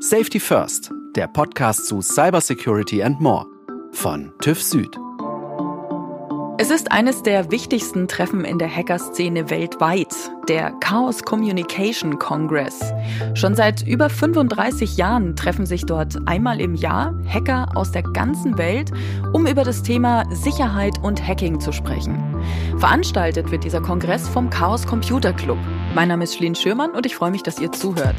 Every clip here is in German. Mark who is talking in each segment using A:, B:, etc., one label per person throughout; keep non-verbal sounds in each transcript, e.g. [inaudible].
A: Safety First, der Podcast zu Cybersecurity and More von TÜV Süd.
B: Es ist eines der wichtigsten Treffen in der Hackerszene weltweit, der Chaos Communication Congress. Schon seit über 35 Jahren treffen sich dort einmal im Jahr Hacker aus der ganzen Welt, um über das Thema Sicherheit und Hacking zu sprechen. Veranstaltet wird dieser Kongress vom Chaos Computer Club. Mein Name ist Schlien Schürmann und ich freue mich, dass ihr zuhört.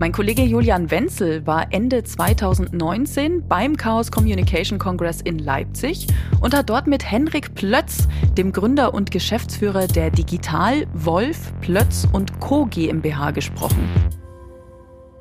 B: Mein Kollege Julian Wenzel war Ende 2019 beim Chaos Communication Congress in Leipzig und hat dort mit Henrik Plötz, dem Gründer und Geschäftsführer der Digital, Wolf, Plötz und Co. GmbH gesprochen.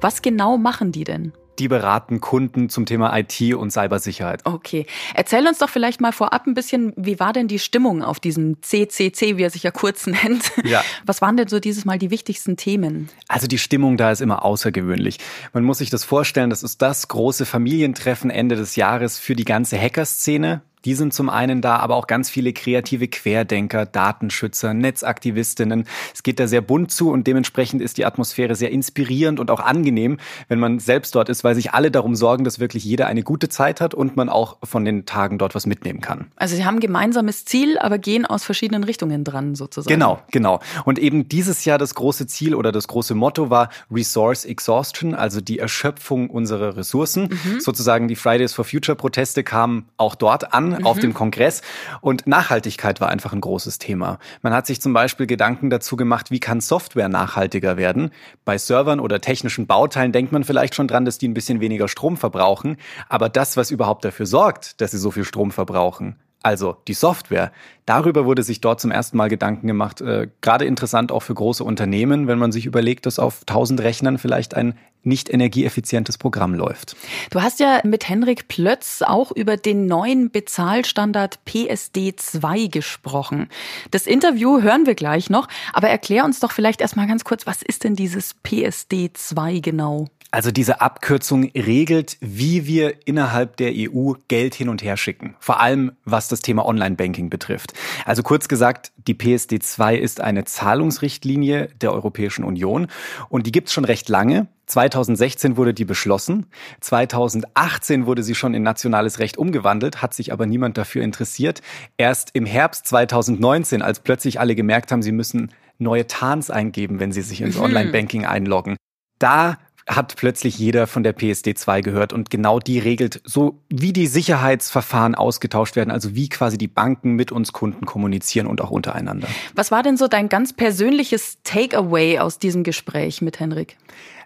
B: Was genau machen die denn?
C: Die beraten Kunden zum Thema IT und Cybersicherheit.
B: Okay. Erzähl uns doch vielleicht mal vorab ein bisschen, wie war denn die Stimmung auf diesem CCC, wie er sich ja kurz [laughs] nennt? Ja. Was waren denn so dieses Mal die wichtigsten Themen?
C: Also die Stimmung da ist immer außergewöhnlich. Man muss sich das vorstellen, das ist das große Familientreffen Ende des Jahres für die ganze Hackerszene. Die sind zum einen da, aber auch ganz viele kreative Querdenker, Datenschützer, Netzaktivistinnen. Es geht da sehr bunt zu und dementsprechend ist die Atmosphäre sehr inspirierend und auch angenehm, wenn man selbst dort ist, weil sich alle darum sorgen, dass wirklich jeder eine gute Zeit hat und man auch von den Tagen dort was mitnehmen kann.
B: Also Sie haben ein gemeinsames Ziel, aber gehen aus verschiedenen Richtungen dran sozusagen.
C: Genau, genau. Und eben dieses Jahr das große Ziel oder das große Motto war Resource Exhaustion, also die Erschöpfung unserer Ressourcen. Mhm. Sozusagen die Fridays for Future Proteste kamen auch dort an mhm. auf dem Kongress. Und Nachhaltigkeit war einfach ein großes Thema. Man hat sich zum Beispiel Gedanken dazu gemacht, wie kann Software nachhaltiger werden. Bei Servern oder technischen Bauteilen denkt man vielleicht schon dran, dass die ein bisschen weniger Strom verbrauchen. Aber das, was überhaupt dafür sorgt, dass sie so viel Strom verbrauchen, also die Software. Darüber wurde sich dort zum ersten Mal Gedanken gemacht. Äh, gerade interessant auch für große Unternehmen, wenn man sich überlegt, dass auf 1000 Rechnern vielleicht ein nicht energieeffizientes Programm läuft.
B: Du hast ja mit Henrik Plötz auch über den neuen Bezahlstandard PSD2 gesprochen. Das Interview hören wir gleich noch, aber erklär uns doch vielleicht erstmal ganz kurz, was ist denn dieses PSD2 genau?
C: Also diese Abkürzung regelt, wie wir innerhalb der EU Geld hin und her schicken. Vor allem was das Thema Online-Banking betrifft. Also kurz gesagt, die PSD2 ist eine Zahlungsrichtlinie der Europäischen Union und die gibt's schon recht lange. 2016 wurde die beschlossen. 2018 wurde sie schon in nationales Recht umgewandelt, hat sich aber niemand dafür interessiert. Erst im Herbst 2019, als plötzlich alle gemerkt haben, sie müssen neue Tarns eingeben, wenn sie sich ins mhm. Online-Banking einloggen. Da hat plötzlich jeder von der PSD2 gehört und genau die regelt so, wie die Sicherheitsverfahren ausgetauscht werden, also wie quasi die Banken mit uns Kunden kommunizieren und auch untereinander.
B: Was war denn so dein ganz persönliches Takeaway aus diesem Gespräch mit Henrik?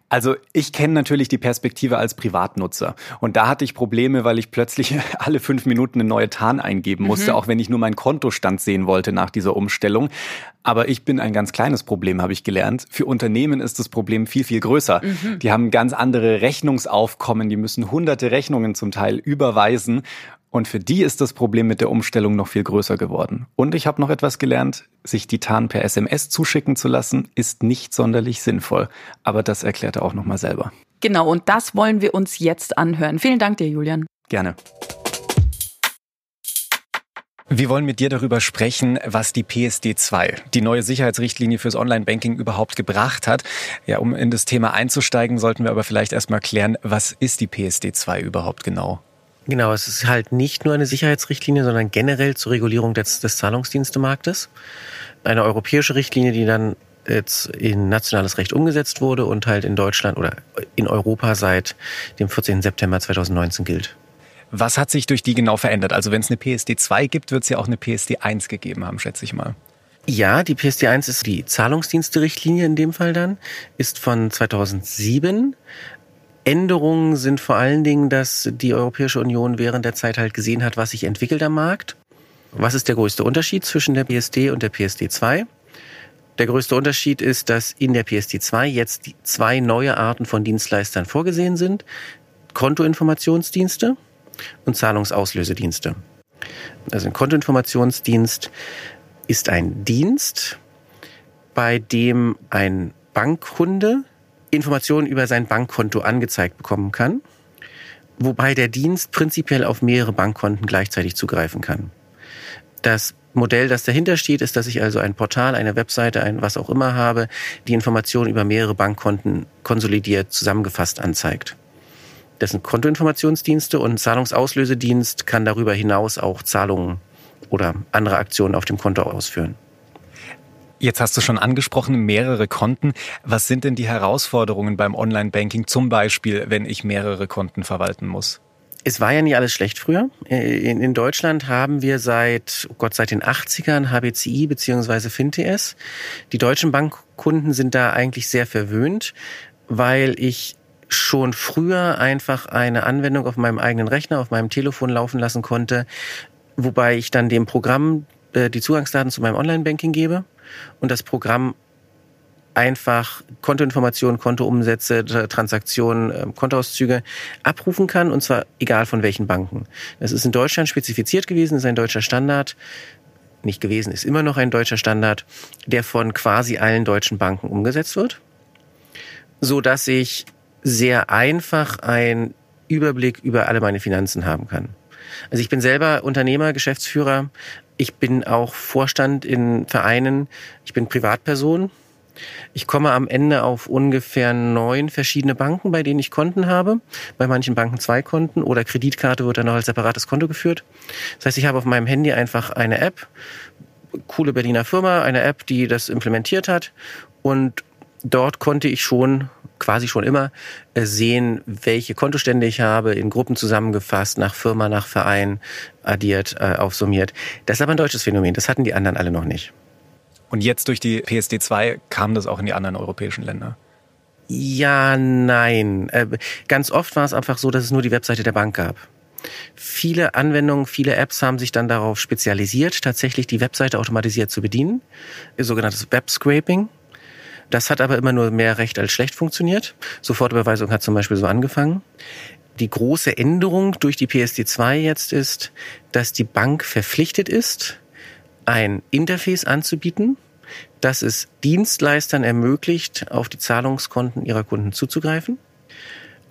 C: Also ich kenne natürlich die Perspektive als Privatnutzer. Und da hatte ich Probleme, weil ich plötzlich [laughs] alle fünf Minuten eine neue Tarn eingeben musste, mhm. auch wenn ich nur meinen Kontostand sehen wollte nach dieser Umstellung. Aber ich bin ein ganz kleines Problem, habe ich gelernt. Für Unternehmen ist das Problem viel, viel größer. Mhm. Die haben ganz andere Rechnungsaufkommen, die müssen hunderte Rechnungen zum Teil überweisen. Und für die ist das Problem mit der Umstellung noch viel größer geworden. Und ich habe noch etwas gelernt, sich die Tarn per SMS zuschicken zu lassen, ist nicht sonderlich sinnvoll. Aber das erklärt er auch nochmal selber.
B: Genau, und das wollen wir uns jetzt anhören. Vielen Dank dir, Julian.
C: Gerne. Wir wollen mit dir darüber sprechen, was die PSD2, die neue Sicherheitsrichtlinie fürs Online-Banking überhaupt gebracht hat. Ja, um in das Thema einzusteigen, sollten wir aber vielleicht erstmal klären, was ist die PSD2 überhaupt genau?
D: Genau, es ist halt nicht nur eine Sicherheitsrichtlinie, sondern generell zur Regulierung des, des Zahlungsdienstemarktes. Eine europäische Richtlinie, die dann jetzt in nationales Recht umgesetzt wurde und halt in Deutschland oder in Europa seit dem 14. September 2019 gilt.
C: Was hat sich durch die genau verändert? Also wenn es eine PSD 2 gibt, wird es ja auch eine PSD 1 gegeben haben, schätze ich mal.
D: Ja, die PSD 1 ist die Zahlungsdienste-Richtlinie in dem Fall dann, ist von 2007. Änderungen sind vor allen Dingen, dass die Europäische Union während der Zeit halt gesehen hat, was sich entwickelt am Markt. Was ist der größte Unterschied zwischen der PSD und der PSD 2? Der größte Unterschied ist, dass in der PSD 2 jetzt zwei neue Arten von Dienstleistern vorgesehen sind. Kontoinformationsdienste und Zahlungsauslösedienste. Also ein Kontoinformationsdienst ist ein Dienst, bei dem ein Bankkunde Informationen über sein Bankkonto angezeigt bekommen kann, wobei der Dienst prinzipiell auf mehrere Bankkonten gleichzeitig zugreifen kann. Das Modell, das dahinter steht, ist, dass ich also ein Portal, eine Webseite, ein was auch immer habe, die Informationen über mehrere Bankkonten konsolidiert zusammengefasst anzeigt. Das sind Kontoinformationsdienste und Zahlungsauslösedienst kann darüber hinaus auch Zahlungen oder andere Aktionen auf dem Konto ausführen.
C: Jetzt hast du schon angesprochen, mehrere Konten. Was sind denn die Herausforderungen beim Online-Banking, zum Beispiel, wenn ich mehrere Konten verwalten muss?
D: Es war ja nie alles schlecht früher. Äh, in, Deutschland haben wir seit, oh Gott, seit den 80ern HBCI bzw. FinTS. Die deutschen Bankkunden sind da eigentlich sehr verwöhnt, weil ich schon früher einfach eine Anwendung auf meinem eigenen Rechner, auf meinem Telefon laufen lassen konnte, wobei ich dann dem Programm äh, die Zugangsdaten zu meinem Online-Banking gebe und das Programm einfach Kontoinformationen, Kontoumsätze, Transaktionen, ähm, Kontoauszüge abrufen kann und zwar egal von welchen Banken. Das ist in Deutschland spezifiziert gewesen, ist ein deutscher Standard. Nicht gewesen, ist immer noch ein deutscher Standard, der von quasi allen deutschen Banken umgesetzt wird, so dass ich sehr einfach einen Überblick über alle meine Finanzen haben kann. Also ich bin selber Unternehmer, Geschäftsführer. Ich bin auch Vorstand in Vereinen. Ich bin Privatperson. Ich komme am Ende auf ungefähr neun verschiedene Banken, bei denen ich Konten habe. Bei manchen Banken zwei Konten oder Kreditkarte wird dann noch als separates Konto geführt. Das heißt, ich habe auf meinem Handy einfach eine App, coole Berliner Firma, eine App, die das implementiert hat und dort konnte ich schon quasi schon immer äh, sehen, welche Kontostände ich habe, in Gruppen zusammengefasst, nach Firma, nach Verein addiert, äh, aufsummiert. Das ist aber ein deutsches Phänomen, das hatten die anderen alle noch nicht.
C: Und jetzt durch die PSD2 kam das auch in die anderen europäischen Länder?
D: Ja, nein. Äh, ganz oft war es einfach so, dass es nur die Webseite der Bank gab. Viele Anwendungen, viele Apps haben sich dann darauf spezialisiert, tatsächlich die Webseite automatisiert zu bedienen, sogenanntes Web Scraping. Das hat aber immer nur mehr recht als schlecht funktioniert. Sofortüberweisung hat zum Beispiel so angefangen. Die große Änderung durch die PSD2 jetzt ist, dass die Bank verpflichtet ist, ein Interface anzubieten, das es Dienstleistern ermöglicht, auf die Zahlungskonten ihrer Kunden zuzugreifen.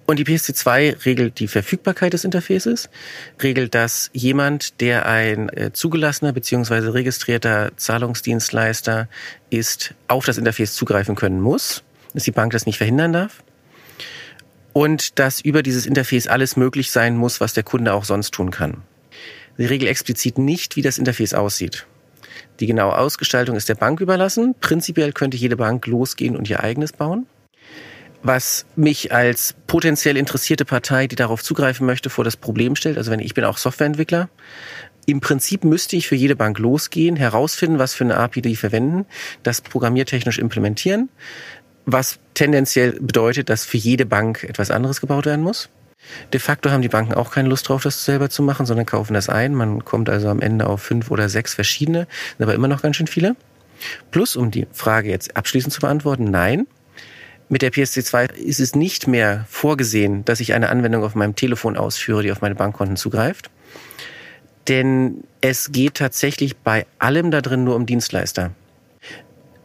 D: Und die PSD2 regelt die Verfügbarkeit des Interfaces, regelt, dass jemand, der ein äh, zugelassener bzw. registrierter Zahlungsdienstleister ist, auf das Interface zugreifen können muss, dass die Bank das nicht verhindern darf. Und dass über dieses Interface alles möglich sein muss, was der Kunde auch sonst tun kann. Sie regelt explizit nicht, wie das Interface aussieht. Die genaue Ausgestaltung ist der Bank überlassen. Prinzipiell könnte jede Bank losgehen und ihr eigenes bauen was mich als potenziell interessierte Partei, die darauf zugreifen möchte, vor das Problem stellt. Also wenn ich bin auch Softwareentwickler. Im Prinzip müsste ich für jede Bank losgehen, herausfinden, was für eine API die verwenden, das programmiertechnisch implementieren, was tendenziell bedeutet, dass für jede Bank etwas anderes gebaut werden muss. De facto haben die Banken auch keine Lust drauf, das selber zu machen, sondern kaufen das ein. Man kommt also am Ende auf fünf oder sechs verschiedene, sind aber immer noch ganz schön viele. Plus, um die Frage jetzt abschließend zu beantworten, nein, mit der PSD2 ist es nicht mehr vorgesehen, dass ich eine Anwendung auf meinem Telefon ausführe, die auf meine Bankkonten zugreift. Denn es geht tatsächlich bei allem da drin nur um Dienstleister.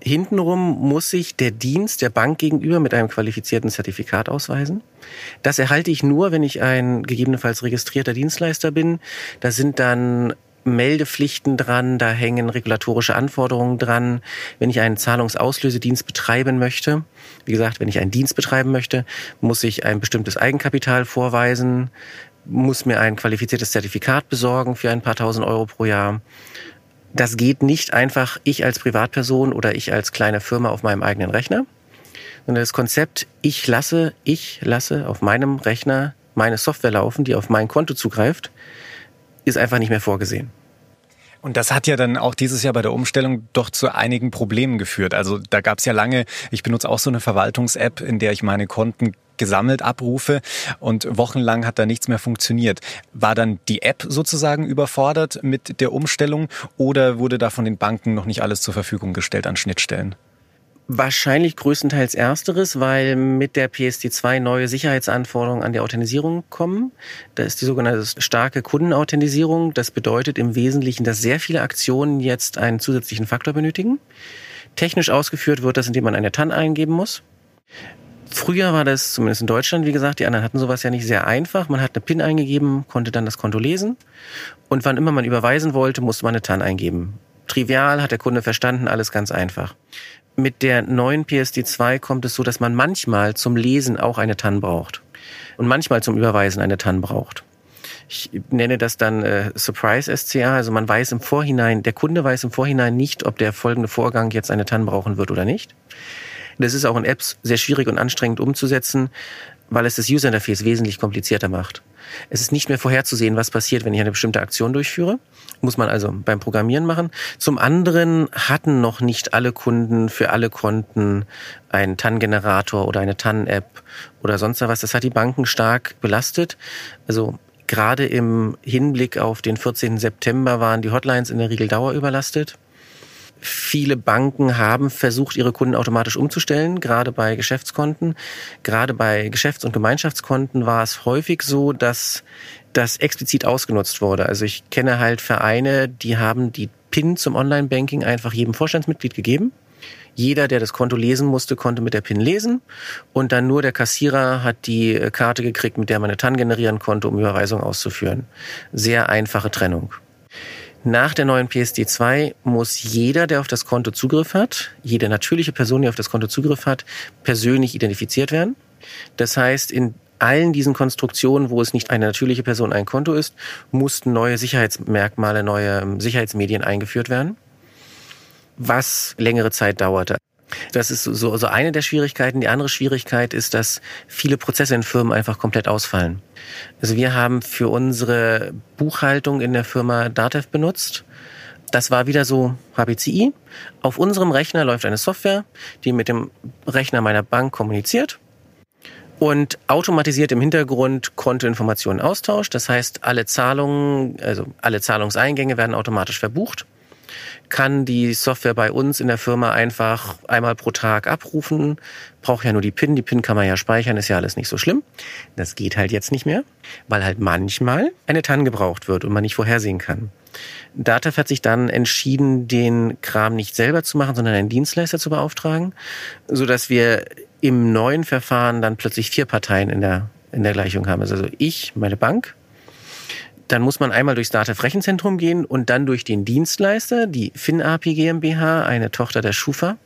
D: Hintenrum muss sich der Dienst der Bank gegenüber mit einem qualifizierten Zertifikat ausweisen. Das erhalte ich nur, wenn ich ein gegebenenfalls registrierter Dienstleister bin. Da sind dann Meldepflichten dran, da hängen regulatorische Anforderungen dran. Wenn ich einen Zahlungsauslösedienst betreiben möchte, wie gesagt, wenn ich einen Dienst betreiben möchte, muss ich ein bestimmtes Eigenkapital vorweisen, muss mir ein qualifiziertes Zertifikat besorgen für ein paar tausend Euro pro Jahr. Das geht nicht einfach ich als Privatperson oder ich als kleine Firma auf meinem eigenen Rechner, sondern das Konzept, ich lasse, ich lasse auf meinem Rechner meine Software laufen, die auf mein Konto zugreift, ist einfach nicht mehr vorgesehen.
C: Und das hat ja dann auch dieses Jahr bei der Umstellung doch zu einigen Problemen geführt. Also da gab es ja lange, ich benutze auch so eine Verwaltungs-App, in der ich meine Konten gesammelt abrufe und wochenlang hat da nichts mehr funktioniert. War dann die App sozusagen überfordert mit der Umstellung oder wurde da von den Banken noch nicht alles zur Verfügung gestellt an Schnittstellen?
D: Wahrscheinlich größtenteils ersteres, weil mit der PSD2 neue Sicherheitsanforderungen an die Authentisierung kommen. Da ist die sogenannte starke Kundenauthentisierung. Das bedeutet im Wesentlichen, dass sehr viele Aktionen jetzt einen zusätzlichen Faktor benötigen. Technisch ausgeführt wird das, indem man eine TAN eingeben muss. Früher war das, zumindest in Deutschland, wie gesagt, die anderen hatten sowas ja nicht sehr einfach. Man hat eine PIN eingegeben, konnte dann das Konto lesen. Und wann immer man überweisen wollte, musste man eine TAN eingeben. trivial, hat der Kunde verstanden, alles ganz einfach. Mit der neuen PSD2 kommt es so, dass man manchmal zum Lesen auch eine TAN braucht und manchmal zum Überweisen eine TAN braucht. Ich nenne das dann äh, Surprise SCA. Also man weiß im Vorhinein, der Kunde weiß im Vorhinein nicht, ob der folgende Vorgang jetzt eine TAN brauchen wird oder nicht. Das ist auch in Apps sehr schwierig und anstrengend umzusetzen, weil es das User Interface wesentlich komplizierter macht. Es ist nicht mehr vorherzusehen, was passiert, wenn ich eine bestimmte Aktion durchführe. Muss man also beim Programmieren machen. Zum anderen hatten noch nicht alle Kunden für alle Konten einen TAN-Generator oder eine TAN-App oder sonst was. Das hat die Banken stark belastet. Also Gerade im Hinblick auf den 14. September waren die Hotlines in der Regel dauerüberlastet. Viele Banken haben versucht, ihre Kunden automatisch umzustellen, gerade bei Geschäftskonten. Gerade bei Geschäfts- und Gemeinschaftskonten war es häufig so, dass das explizit ausgenutzt wurde. Also ich kenne halt Vereine, die haben die PIN zum Online-Banking einfach jedem Vorstandsmitglied gegeben. Jeder, der das Konto lesen musste, konnte mit der PIN lesen und dann nur der Kassierer hat die äh, Karte gekriegt, mit der man eine TAN generieren konnte, um Überweisung auszuführen. Sehr einfache Trennung. Nach der neuen PSD2 muss jeder, der auf das Konto Zugriff hat, jede natürliche Person, die auf das Konto Zugriff hat, persönlich identifiziert werden. Das heißt, in allen diesen Konstruktionen, wo es nicht eine natürliche Person ein Konto ist, mussten neue Sicherheitsmerkmale, neue ähm, Sicherheitsmedien eingeführt werden was längere Zeit dauerte. Das ist so, so eine der Schwierigkeiten. Die andere Schwierigkeit ist, dass viele Prozesse in Firmen einfach komplett ausfallen. Also wir haben für unsere Buchhaltung in der Firma Datev benutzt. Das war wieder so HBCI. Auf unserem Rechner läuft eine Software, die mit dem Rechner meiner Bank kommuniziert und automatisiert im Hintergrund Kontoinformationen austauscht. Das heißt, alle Zahlungen, also alle Zahlungseingänge werden automatisch verbucht kann die Software bei uns in der Firma einfach einmal pro Tag abrufen. Braucht ja nur die PIN. Die PIN kann man ja speichern, ist ja alles nicht so schlimm. Das geht halt jetzt nicht mehr, weil halt manchmal eine TAN gebraucht wird und man nicht vorhersehen kann. Dataf hat sich dann entschieden, den Kram nicht selber zu machen, sondern einen Dienstleister zu beauftragen, so dass wir im neuen Verfahren dann plötzlich vier Parteien in der, in der Gleichung haben. Also ich, meine Bank, dann muss man einmal durchs DATEV Rechenzentrum gehen und dann durch den Dienstleister, die FinAPI GmbH, eine Tochter der Schufa.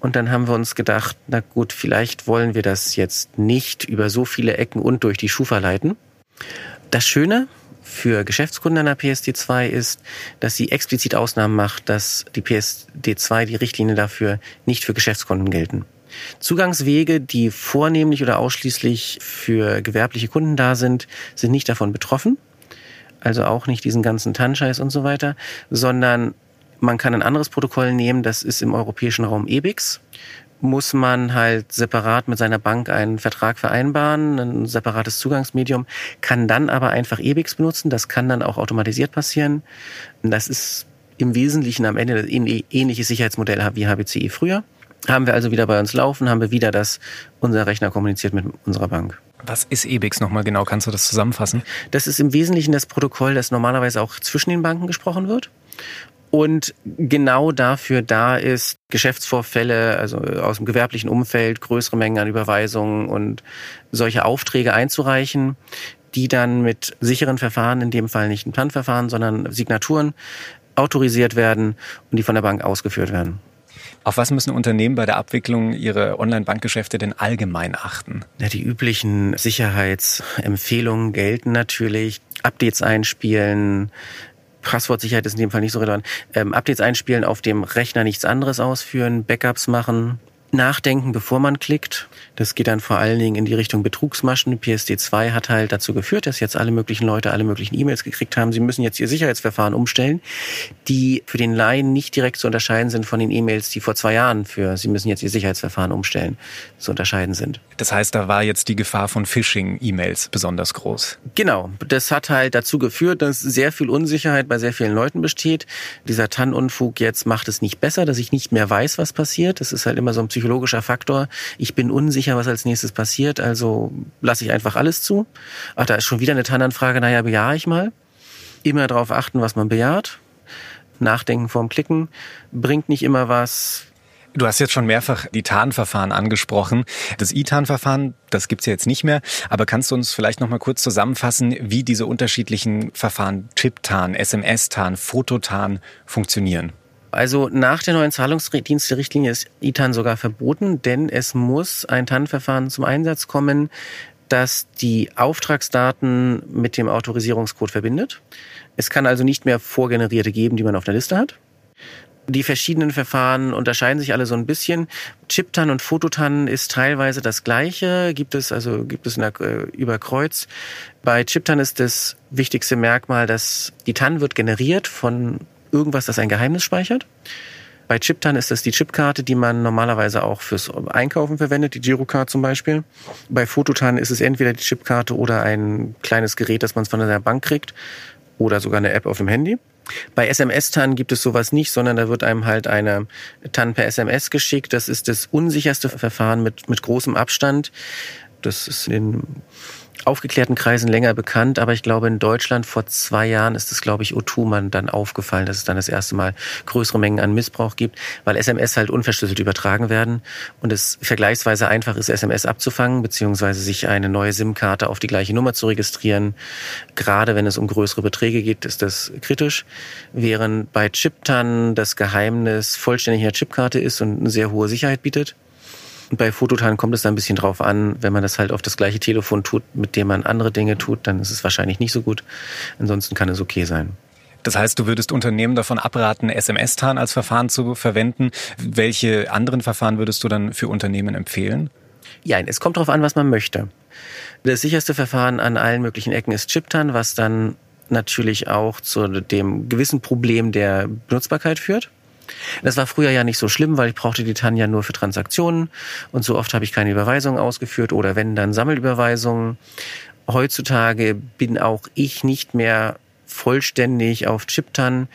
D: Und dann haben wir uns gedacht, na gut, vielleicht wollen wir das jetzt nicht über so viele Ecken und durch die Schufa leiten. Das Schöne für Geschäftskunden der PSD2 ist, dass sie explizit Ausnahmen macht, dass die PSD2, die Richtlinie dafür, nicht für Geschäftskunden gelten. Zugangswege, die vornehmlich oder ausschließlich für gewerbliche Kunden da sind, sind nicht davon betroffen also auch nicht diesen ganzen Tanscheiß und so weiter, sondern man kann ein anderes Protokoll nehmen, das ist im europäischen Raum EBIX. Muss man halt separat mit seiner Bank einen Vertrag vereinbaren, ein separates Zugangsmedium, kann dann aber einfach EBIX benutzen. Das kann dann auch automatisiert passieren. Das ist im Wesentlichen am Ende ein ähnliches Sicherheitsmodell wie HBCI früher. Haben wir also wieder bei uns laufen, haben wir wieder das, unser Rechner kommuniziert mit unserer Bank.
C: Was ist EBIX nochmal genau? Kannst du das zusammenfassen?
D: Das ist im Wesentlichen das Protokoll, das normalerweise auch zwischen den Banken gesprochen wird. Und genau dafür da ist, Geschäftsvorfälle, also aus dem gewerblichen Umfeld, größere Mengen an Überweisungen und solche Aufträge einzureichen, die dann mit sicheren Verfahren, in dem Fall nicht ein PAN-Verfahren, sondern Signaturen autorisiert werden und die von der Bank ausgeführt werden.
C: Auf was müssen Unternehmen bei der Abwicklung ihrer Online-Bankgeschäfte denn allgemein achten?
D: Ja, die üblichen Sicherheitsempfehlungen gelten natürlich. Updates einspielen, Passwortsicherheit ist in dem Fall nicht so relevant. Ähm, Updates einspielen, auf dem Rechner nichts anderes ausführen, Backups machen, nachdenken, bevor man klickt. Das geht dann vor allen Dingen in die Richtung Betrugsmaschen. PSD2 hat halt dazu geführt, dass jetzt alle möglichen Leute alle möglichen E-Mails gekriegt haben. Sie müssen jetzt ihr Sicherheitsverfahren umstellen, die für den Laien nicht direkt zu unterscheiden sind von den E-Mails, die vor zwei Jahren für Sie müssen jetzt ihr Sicherheitsverfahren umstellen, zu unterscheiden sind.
C: Das heißt, da war jetzt die Gefahr von Phishing-E-Mails besonders groß.
D: Genau. Das hat halt dazu geführt, dass sehr viel Unsicherheit bei sehr vielen Leuten besteht. Dieser TAN-Unfug jetzt macht es nicht besser, dass ich nicht mehr weiß, was passiert. Das ist halt immer so ein psychologischer Faktor. Ich bin unsicher, was als nächstes passiert, also lasse ich einfach alles zu. Ach, da ist schon wieder eine TAN-Anfrage, naja, bejahe ich mal. Immer darauf achten, was man bejaht. Nachdenken vorm Klicken bringt nicht immer was.
C: Du hast jetzt schon mehrfach die Tarnverfahren angesprochen. Das ITAN-Verfahren, das gibt's ja jetzt nicht mehr, aber kannst du uns vielleicht noch mal kurz zusammenfassen, wie diese unterschiedlichen Verfahren Chip-Tarn, SMS-Tarn, Fototarn funktionieren?
D: Also nach der neuen Zahlungsdienste-Richtlinie ist ITAN sogar verboten, denn es muss ein TAN-Verfahren zum Einsatz kommen, das die Auftragsdaten mit dem Autorisierungscode verbindet. Es kann also nicht mehr vorgenerierte geben, die man auf der Liste hat. Die verschiedenen Verfahren unterscheiden sich alle so ein bisschen. Chiptan und Fototan ist teilweise das gleiche, gibt es also gibt es in der, äh, über Kreuz. Bei Chiptan ist das wichtigste Merkmal, dass die TAN wird generiert von irgendwas, das ein Geheimnis speichert. Bei Chiptan ist das die Chipkarte, die man normalerweise auch fürs Einkaufen verwendet, die Girocard zum Beispiel. Bei Fototan ist es entweder die Chipkarte oder ein kleines Gerät, das man von der Bank kriegt oder sogar eine App auf dem Handy. Bei SMS-TAN gibt es sowas nicht, sondern da wird einem halt eine TAN per SMS geschickt. Das ist das unsicherste Verfahren mit, mit großem Abstand. Das ist in aufgeklärten Kreisen länger bekannt, aber ich glaube, in Deutschland vor zwei Jahren ist es, glaube ich, Otuman dann aufgefallen, dass es dann das erste Mal größere Mengen an Missbrauch gibt, weil SMS halt unverschlüsselt übertragen werden und es vergleichsweise einfach ist, SMS abzufangen, beziehungsweise sich eine neue SIM-Karte auf die gleiche Nummer zu registrieren. Gerade wenn es um größere Beträge geht, ist das kritisch. Während bei Chiptan das Geheimnis vollständig in der Chipkarte ist und eine sehr hohe Sicherheit bietet. Und bei Fototan kommt es da ein bisschen drauf an, wenn man das halt auf das gleiche Telefon tut, mit dem man andere Dinge tut, dann ist es wahrscheinlich nicht so gut. Ansonsten kann es okay sein.
C: Das heißt, du würdest Unternehmen davon abraten, SMS-TAN als Verfahren zu verwenden. Welche anderen Verfahren würdest du dann für Unternehmen empfehlen?
D: Ja, es kommt darauf an, was man möchte. Das sicherste Verfahren an allen möglichen Ecken ist ChipTAN, was dann natürlich auch zu dem gewissen Problem der Benutzbarkeit führt. Das war früher ja nicht so schlimm, weil ich brauchte die Tanja nur für Transaktionen und so oft habe ich keine Überweisungen ausgeführt oder wenn dann Sammelüberweisungen. Heutzutage bin auch ich nicht mehr vollständig auf Chiptan,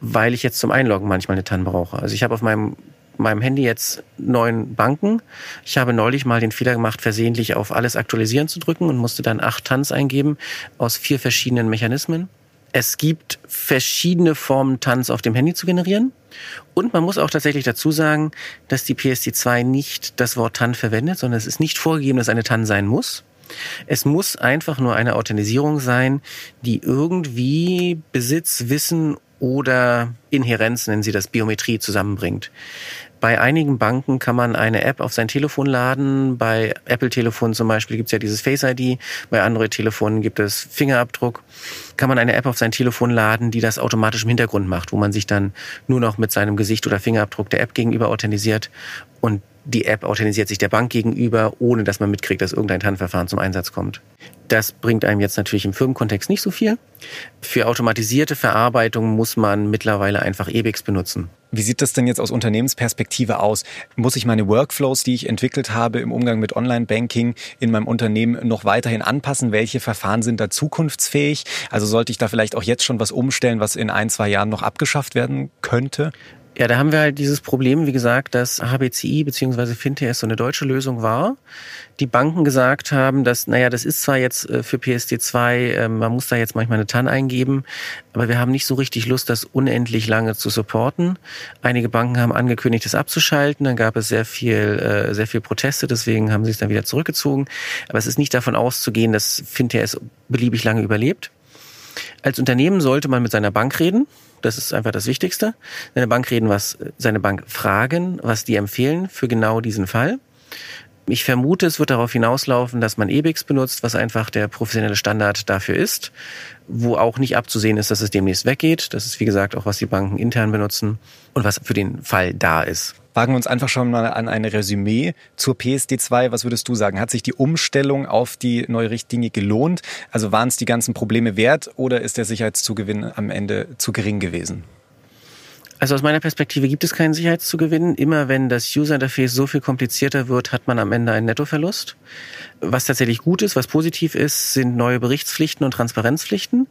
D: weil ich jetzt zum Einloggen manchmal eine TAN brauche. Also ich habe auf meinem meinem Handy jetzt neun Banken. Ich habe neulich mal den Fehler gemacht, versehentlich auf alles aktualisieren zu drücken und musste dann acht TANs eingeben aus vier verschiedenen Mechanismen. Es gibt verschiedene Formen, Tanz auf dem Handy zu generieren. Und man muss auch tatsächlich dazu sagen, dass die PSD2 nicht das Wort TAN verwendet, sondern es ist nicht vorgegeben, dass eine TAN sein muss. Es muss einfach nur eine Authentisierung sein, die irgendwie Besitz, Wissen oder Inherenz, nennen Sie das, Biometrie zusammenbringt. Bei einigen Banken kann man eine App auf sein Telefon laden. Bei Apple-Telefonen zum Beispiel gibt es ja dieses Face ID. Bei Android-Telefonen gibt es Fingerabdruck. Kann man eine App auf sein Telefon laden, die das automatisch im Hintergrund macht, wo man sich dann nur noch mit seinem Gesicht oder Fingerabdruck der App gegenüber authentisiert und die App authentisiert sich der Bank gegenüber, ohne dass man mitkriegt, dass irgendein TAN-Verfahren zum Einsatz kommt. Das bringt einem jetzt natürlich im Firmenkontext nicht so viel. Für automatisierte Verarbeitung muss man mittlerweile einfach EBIX benutzen.
C: Wie sieht das denn jetzt aus Unternehmensperspektive aus? Muss ich meine Workflows, die ich entwickelt habe im Umgang mit Online-Banking in meinem Unternehmen noch weiterhin anpassen? Welche Verfahren sind da zukunftsfähig? Also sollte ich da vielleicht auch jetzt schon was umstellen, was in ein, zwei Jahren noch abgeschafft werden könnte?
D: Ja, da haben wir halt dieses Problem, wie gesagt, dass HBCI bzw. FinTS so eine deutsche Lösung war. Die Banken gesagt haben, dass, naja, das ist zwar jetzt äh, für PSD2, ähm, man muss da jetzt manchmal eine TAN eingeben, aber wir haben nicht so richtig Lust, das unendlich lange zu supporten. Einige Banken haben angekündigt, das abzuschalten, dann gab es sehr viel, äh, sehr viel Proteste, deswegen haben sie es dann wieder zurückgezogen. Aber es ist nicht davon auszugehen, dass FinTS beliebig lange überlebt. Als Unternehmen sollte man mit seiner Bank reden. Das ist einfach das Wichtigste. Seine Bank reden, was seine Bank fragen, was die empfehlen für genau diesen Fall. Ich vermute, es wird darauf hinauslaufen, dass man EBIX benutzt, was einfach der professionelle Standard dafür ist, wo auch nicht abzusehen ist, dass es demnächst weggeht. Das ist, wie gesagt, auch was die Banken intern benutzen und was für den Fall da ist.
C: Wagen wir uns einfach schon mal an eine Resümee zur PSD2. Was würdest du sagen? Hat sich die Umstellung auf die neue Richtlinie gelohnt? Also waren es die ganzen Probleme wert oder ist der Sicherheitszugewinn am Ende zu gering gewesen?
D: Also aus meiner Perspektive gibt es keinen Sicherheitszugewinn. Immer wenn das User Interface so viel komplizierter wird, hat man am Ende einen Nettoverlust. Was tatsächlich gut ist, was positiv ist, sind neue Berichtspflichten und Transparenzpflichten.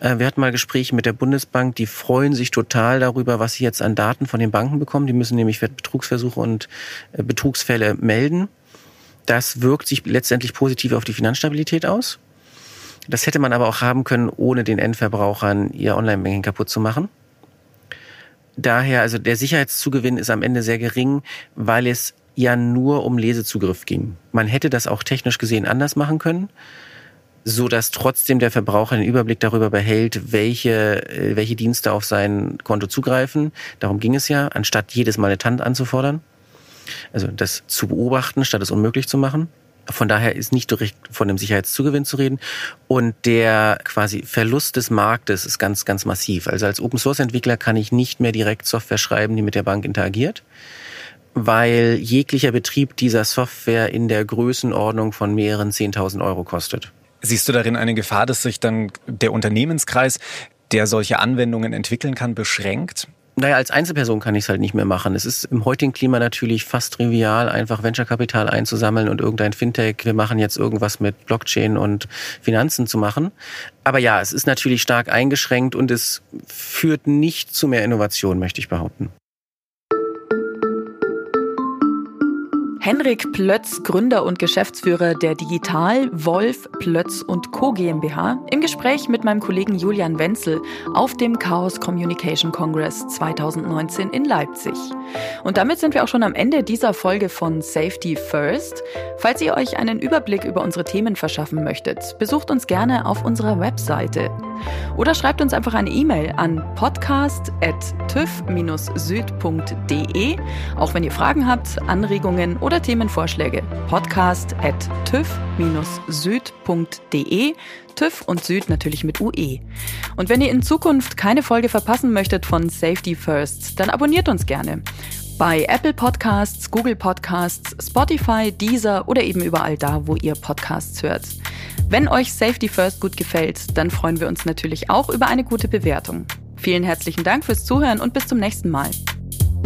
D: Äh, wir hatten mal Gespräche mit der Bundesbank, die freuen sich total darüber, was sie jetzt an Daten von den Banken bekommen. Die müssen nämlich Betrugsversuche und äh, Betrugsfälle melden. Das wirkt sich letztendlich positiv auf die Finanzstabilität aus. Das hätte man aber auch haben können, ohne den Endverbrauchern ihr Online-Banking kaputt zu machen. daher, also der Sicherheitszugewinn ist am Ende sehr gering, weil es ja nur um Lesezugriff ging. Man hätte das auch technisch gesehen anders machen können, so dass trotzdem der Verbraucher den Überblick darüber behält, welche, äh, welche Dienste auf sein Konto zugreifen. Darum ging es ja, anstatt jedes Mal eine TAN anzufordern. Also das zu beobachten, statt es unmöglich zu machen. Von daher ist nicht direkt von dem Sicherheitszugewinn zu reden. Und der quasi Verlust des Marktes ist ganz, ganz massiv. Also als Open Source Entwickler kann ich nicht mehr direkt Software schreiben, die mit der Bank interagiert, weil jeglicher Betrieb dieser Software in der Größenordnung von mehreren 10.000 Euro kostet.
C: Siehst du darin eine Gefahr, dass sich dann der Unternehmenskreis, der solche Anwendungen entwickeln kann, beschränkt?
D: Naja, als Einzelperson kann ich es halt nicht mehr machen. Es ist im heutigen Klima natürlich fast trivial, einfach Venture-Kapital einzusammeln und irgendein Fintech, wir machen jetzt irgendwas mit Blockchain und Finanzen zu machen. Aber ja, es ist natürlich stark eingeschränkt und es führt nicht zu mehr Innovation, möchte ich behaupten.
B: Henrik Plötz, Gründer und Geschäftsführer der Digital Wolf Plötz und Co. GmbH, im Gespräch mit meinem Kollegen Julian Wenzel auf dem Chaos Communication Congress 2019 in Leipzig. Und damit sind wir auch schon am Ende dieser Folge von Safety First. Falls ihr euch einen Überblick über unsere Themen verschaffen möchtet, besucht uns gerne auf unserer Webseite. Oder schreibt uns einfach eine E-Mail an podcast.tüv-süd.de, auch wenn ihr Fragen habt, Anregungen oder Themenvorschläge. Podcast at tüv-süd.de. TÜV und Süd natürlich mit UE. Und wenn ihr in Zukunft keine Folge verpassen möchtet von Safety First, dann abonniert uns gerne. Bei Apple Podcasts, Google Podcasts, Spotify, Deezer oder eben überall da, wo ihr Podcasts hört. Wenn euch Safety First gut gefällt, dann freuen wir uns natürlich auch über eine gute Bewertung. Vielen herzlichen Dank fürs Zuhören und bis zum nächsten Mal.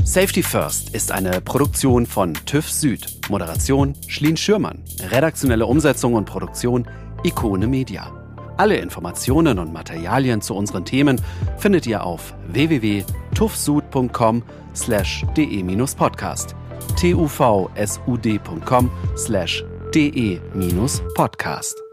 A: Safety First ist eine Produktion von TÜV Süd. Moderation Schlien Schürmann. Redaktionelle Umsetzung und Produktion Ikone Media. Alle Informationen und Materialien zu unseren Themen findet ihr auf www.tufsud.com slash de-podcast tuvsud.com slash de-podcast.